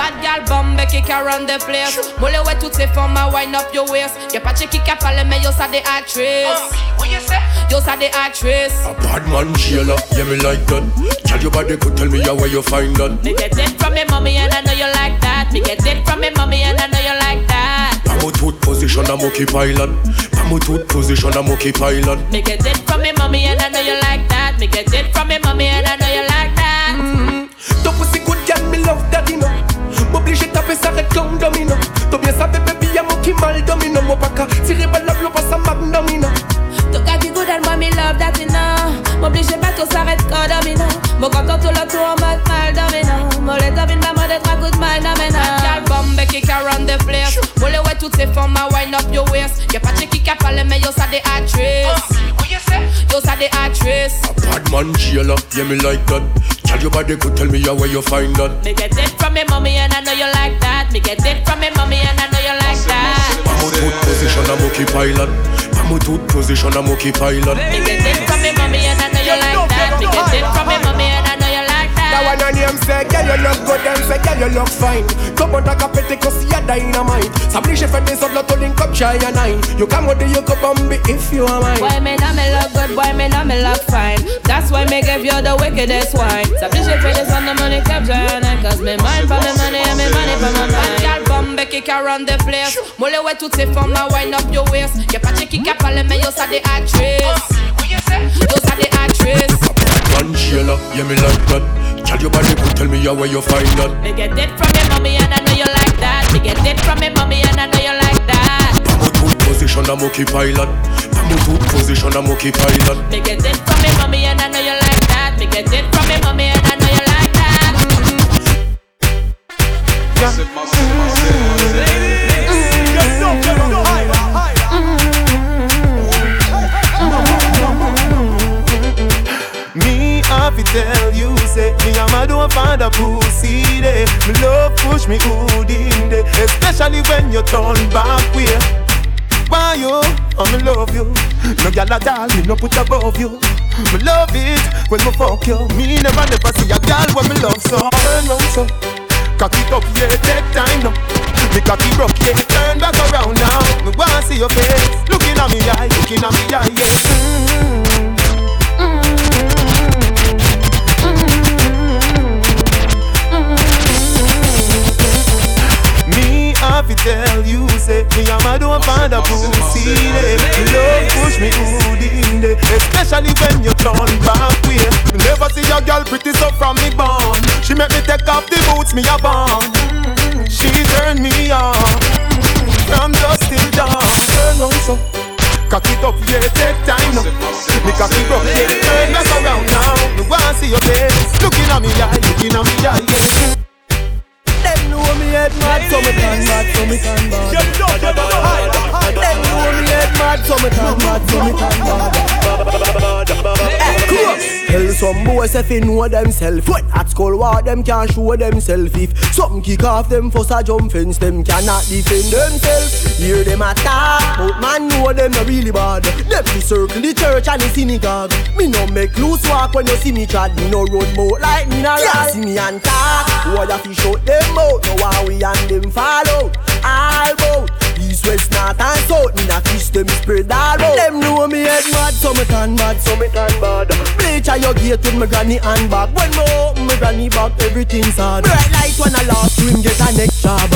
Bad gal bombe qui run the place. Molle ouais toutes ces femmes à wind up your waist. Y'a pas qui qui parle mais yo ça des actrices. What you say? Yo ça des actrices. A bad man Sheila, yeah me like that. Tell your body could tell me how where you find that. Me get it from me mommy and I know you like that. Me get it from me mommy and I know you like that. Pamo tooth position a monkey pilot. Pamo tooth position a monkey pilot. Me get it from me mommy and I know you like that. Me get it from me mommy and I know you like that. Domino. T'as bien savais baby y'a mon qui mal domino. Mon baka tiré par la blow pas ça magnumino. Ton gars qui good and moi me love that you know. M'oblige pas tout s'arrête quand domino. Mon content tout le tour en mode mal domino. Mon les domine maman d'être un good mind domino. Gal bombe qui can run the place. Molle ouais toutes ces femmes à ah, wind up your waist. Y'a pas de qui qui parle mais yo ça des actrices. Yo ça des actrices. A bad man Sheila, yeah me like that. Tell your body could tell me how where you find that. Me get it from me mommy and I know you like that. Me get it from me mommy and I know you like that. Pamo tooth position a monkey pilot. Pamo tooth position a monkey pilot. Me get it from me mommy and I know you like that. Me get it from me mommy That that. one on him say, girl you look good, them say, girl you look fine. Come on, take a petty cause you're dynamite. S'oblige fait des autres, l'autre link up, shy and nine. You come with the you come on me if you are mine. Boy, me know me look good, boy, me know me look fine. That's why me give you the wickedest wine. So bitch, if it is on the money, capture on it. Cause me mind for me money and me money for my mind. Gal bombe qui can run the place. Molle ouais toutes ces femmes à wind up your waist. Y'a pas de qui qui parle, mais yo ça des actrices. Yo ça des actrices. Man Sheila, yeah me like that. Tell your body could tell me how where you find that. Me get it from me mommy and I know you like that. Me get it from me mommy and I know you like that. Pamo tooth position a monkey pilot. Pamo tooth position a monkey pilot. Me get it way. Why you? I me love you. No gyal at all, me no put above you. Me love it when me fuck you. Me never never see a gyal when me love so. Turn round so, cock it up, yeah, take time now. Me cocky broke, yeah, turn back around now. Me wanna see your face, looking at me eye, looking at me eye, yeah. Me say Me and my don't find a pussy there. Love push me good in there. Especially when you turn back way. Me never see a girl pretty so from me born. She make me take off the boots me have on She turn me on. From dusk till dawn Turn on so. Cock it up, yeah, take time now some boys if they know themself. When at school war them can't show themselves If something kick off them first a jump fence Them cannot defend themselves. Hear them attack But man know them not really bad. Them me circle the church and the synagogue. Me no make loose walk when you see me trad Me no run boat like me na ride. See me and talk. Why you fi shut them out. Now how we and them follow All bout East, west, north and south Me na fish them spread all out Them know me head mad So me turn mad So me turn bad. Bleach at your gate with my granny and back. When me open my granny back Everything's hard. Bright light when I lost swim Get a next job.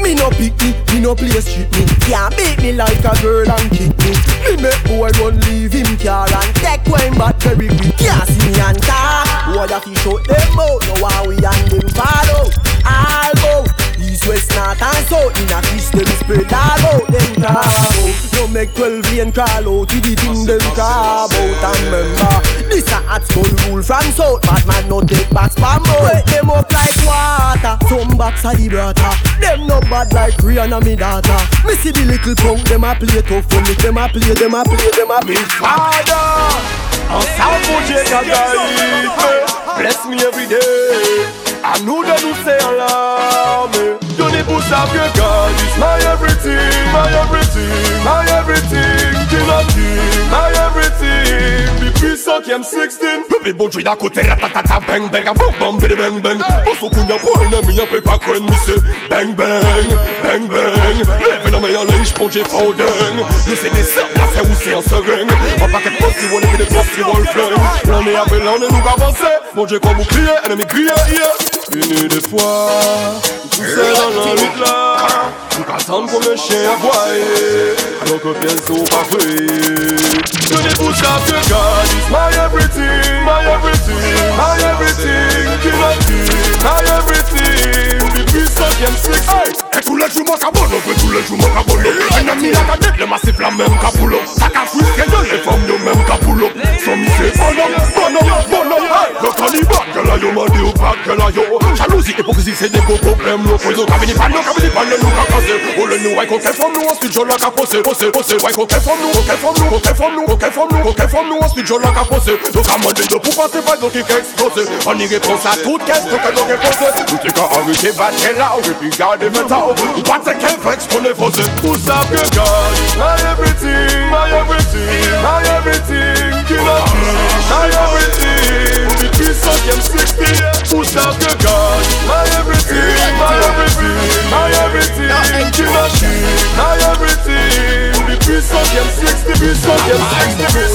Me no pick me, me no play street me. Can't beat me like a girl and kick me. Me make boy run leave him car and take wine back very quick. Can't see me and talk Boy a fish out them out Now how we and them follow. All go East, west, north and south. In a fish them spread all out Them crab out. No make twelve lane crawl out With the thing them crab out. And remember This a hot school rule from south. Bad man no take back spam out. Wet them up like water. Some box a the brata Them no bad like Rihanna me daughter. Me see the little punk Them a play tough When me. Them a play Them a play Them a play. Father, a sample Jacob guide Bless me every day. I know that you say allow me. You the push up your God, it's my everything, my everything, my everything. King of king, my everything. The peace cinquième sixteen. Le bon jouer d'à côté, ratatata, bang bang, bang bang, bang bang bang. Pour ce qu'on y a pour un ami, y'a pas quoi de monsieur Bang bang, bang bang la main en linge, faux dingue Nous c'est des sœurs, là c'est où c'est en seringue On pas qu'être possible, on est des possibles, on le flingue L'année après l'année, nous avancer Mon Dieu, comme vous criez, ennemi criez, yeah Une des fois, tout seul dans la lutte là cassons comme un chien aboyé Alors que bien sont pas To the bush after God is my everything, my everything, my everything King of kings, my everything of them six Et tous les jours moi cabolo, que tous les jours moi cabolo Un ami la cadette, le massif la même capulo Ça qu'a Hypocrisie, c'est des gros problèmes locaux Nous cabini pas, nous cabini pas, nous qu'a cassé Oh le nous, ouais, qu'on fait nous, ensuite je la qu'a posé Posé, posé, ouais, qu'on fait nous, qu'on fait nous, qu'on fait nous, qu'on fait nous, qu'on fait nous, ensuite je la qu'a posé Donc à mon de pour passer, pas donc qui explosé On y répond à toute question que nous posé Tout est qu'à arrêter, battre là, et puis garder mental Ou pas c'est qu'un vex qu'on est posé Who stop your God? My everything, my everything, my everything King of kings, my everything Of them sixteen Who stop your God? My everything, my everything, my everything. Kings, my everything. The peace of them sixteen, peace of them sixteen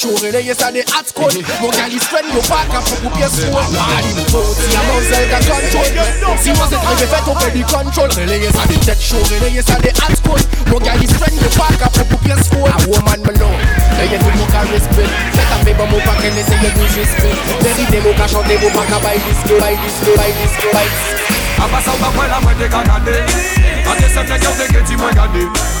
releye sa de hot school Mon gal is friend yo pa ka pop ou pièce full A pari mou fout si a manzel ka control. Si manzel krive fet ou pe di control. Releye sa de tek show, releye sa de hot school Mon gal is friend yo pa ka pop ou pièce full A woman me know Eye tout mou ka respect. Fet a fe bon mou pa ken eseye nou respect. Verite mou ka chante mou pa ka bay diske Bay diske, bay diske, bay diske. A pasa ou pa kwen la mwen te ka gade. Ate se te kyo te ke ti mwen gade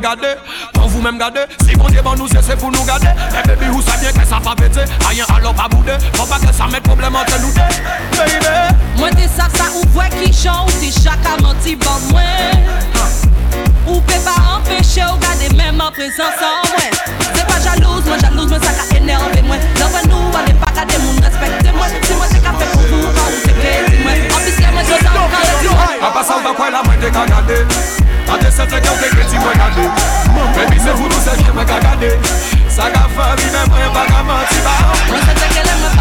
mwen vous même gade Si bon Dieu bon nous c'est pour nous garder. Eh baby ou ça bien que ça pas pété Ayen alors pas boudé. Faut pas que ça mette problème entre nous deux. Baby. Mwen te sa sa ou vwe ki chan Ou ti chaka menti ban mwen Ou pe pa empêcher ou garder même en présence en mwen C'est pas jalouse, moi jalouse, mais ça ka énervé mwen Love nous, allez pas garder moun respecte mwen Si moi c'est café pour vous, quand vous c'est plaisir mwen En plus que moi je sens quand le A pas ça, on quoi la mwen te ka gade Ate se te kyo te kreti mwen gade. Baby se foutou se kye mwen ka gade Sa ka fami men mwen pa ka manti ba. Mwen se te lè mwen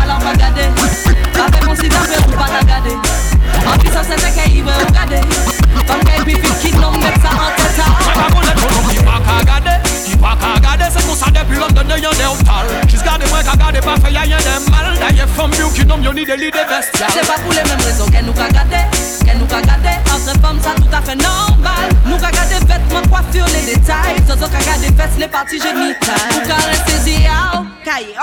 c'est parti, j'ai mis. Pourquoi rester oh.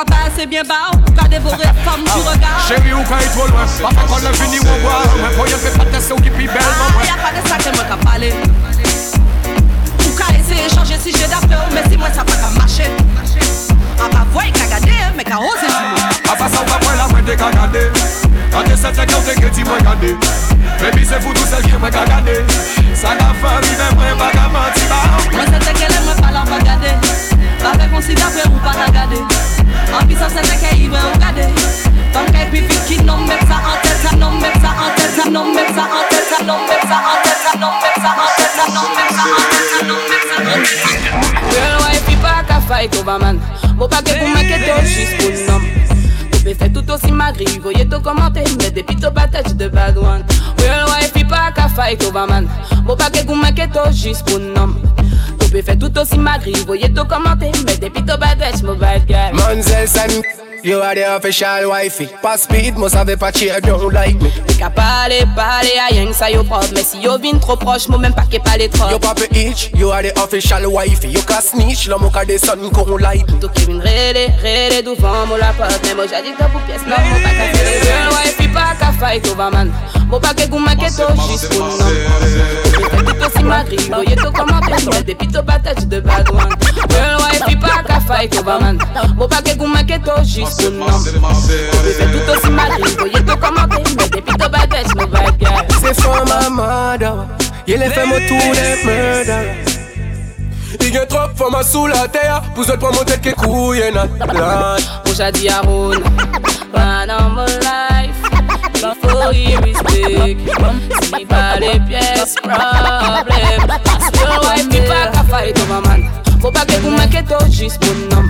en bas, c'est bien bas. Oh. Pourquoi dévorer femme du oh. regard? Chérie, ou quand il trop loin? Papa, quand le fini, on voit. Moi, pour y'a fait pas de qui pis belle, maman. Y'a pas de ça que moi qu'à parler. Pourquoi essayer changer si j'ai d'affaires? Mais si moi, ça pas qu'à marcher. A ah, pa bah, vwe ka gade, me ka ose ti A pa sa wapwe la mwen de ka gade Kande se te ke ti mwen gade Bebi se foudou sel ki mwen ka gade Sa ka fami men mwen baga manti ba Mwen se si dapre ou pa nan gade An pi sa se teke iwe ou gade Tan kay pi fit ki nan met sa an tet Sa nan met sa an tet Sa nan met sa an tet Sa nan met sa an tet Sa nan met sa an tet Sa nan met sa an tet Sa nan met sa an tet Girl why pi pa ka fay kova man? Mo pa ke pou meke to jis pou nom. Tou pe fe tout osi magri Voye to komante Me depi to pataj de bagwan Girl why pi pa ka fay kova man? Mo pa ke pou meke to jis pou nom. bébé fait tout aussi ma grille. Voyez tout commenter, mais depuis ton badge, mon bad guy. Manzel, ça nous. You are the official wifey. Pas speed, moi savais pas cheer, don't like me. T'es qu'à parler, parler à rien que ça yo propre, mais si yo vin trop proche, moi même pas qu'est pas les trop. Yo papa itch, you are the official wifey. You can snitch, l'homme au cas des sons qu'on like me. Toi qui vin rélé, rélé devant moi la pote, mais moi j'ai dit que pour pièce, non, moi pas qu'à faire les girl wifey, pas qu'à fight over man. Moi pas qu'à goûter ma keto, juste pour non? Tout aussi magri, voyez tout commenter, mais depuis tout batage de bad one. Girl wifey, pas qu'à fight over man. Bobage gumaketo jusqu'au nom Bébé tout aussi magique, voyez tout comment Mais depuis que baguette, no vibe girl C'est for my mother Y'a les femmes autour des murderers il y a trop femmes sous la terre Pour se prendre mon tête qui couille et nat Pour j'ai Haroun Run on my life. Before you mistake Si pas les pièces, problème Parce que wife n'est pas qu'à fight over man. Faut pas que vous m'inquiétez juste pour nom.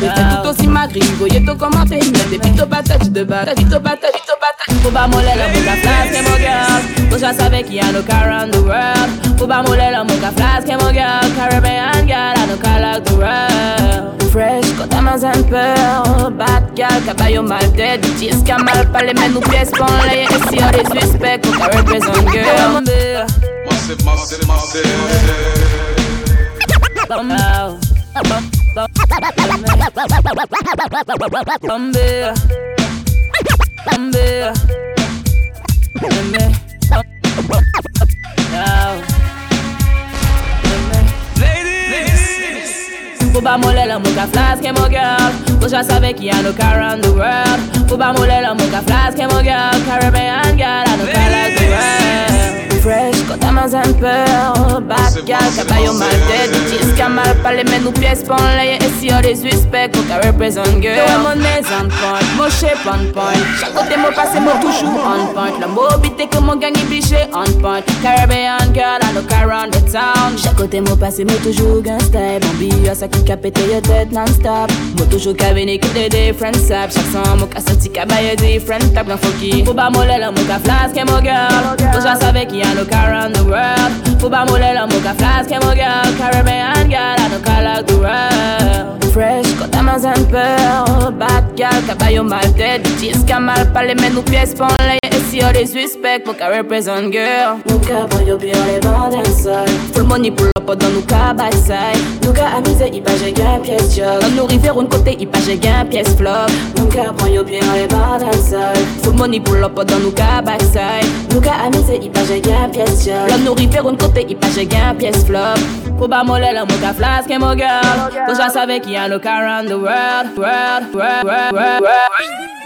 Tout aussi magri, voyez tout commenter Mais depuis tout batage de tout batage, tout batage Faut pas moller la boucle à flasque, mon girl. Moi je savais qu'il y a no car around the world. Faut pas moller la boucle à flasque, mon girl. Caribbean girl, I no car like the world. Fresh, quand t'as main un peu Bad girl, caballo mal dead Bitches qui a mal parlé, mais nous pièces qu'on les Et si on les suspects, on represent girl Massive, massive, massive. Bumble Bumble Bumble Faut pas moller la flasque, mon girl qu'il y a no car around the world Faut pas moller la mouka flasque, mon girl Caribbean girl, I know car like the world Fresh, quand main un peu Bad girl, mal dead Bitches Palè men nou pyes pon leye E si yo de suspect Kou ka represent girl. Yo mon mes on point Mo shape on point. Chak kote mo pase mo toujou on point. La mobite ke mo gangi biche on point. Caribbean girl I look around the town. Chak kote mo pase mo toujou gan style Mon biyo sa ki ka pete yo tet non stop Mo toujou ka veni ki de different sap Chak san mo ka soti ka baye different tap Nan foki. Pou ba mole la mo ka flaske mo girl. Toujwa save ki I look around the world. Pou ba mole la mo ka flaske mo girl. Caribbean girl I Fresh kota mazan peur Bad gal kabayo mal dead Diz kamal ou see all the respect, but I represent girl. Nou ka ban yo bi an le ban den sol Full money pull up dan nou ka bayside Nou ka amize i pa jè gen piyes jog Dan nou river un kote i pa jè gen piyes flop. Nou ka ban yo bi le ban den sol Full money pull up dan nou ka bayside Nou ka amize i pa jè gen piyes jog Dan nou river un kote i pa jè gen piyes flop. Pou ba mole la mou ka flask e mou girl Pou jwa save ki an nou ka run the world World, world, world, world, world.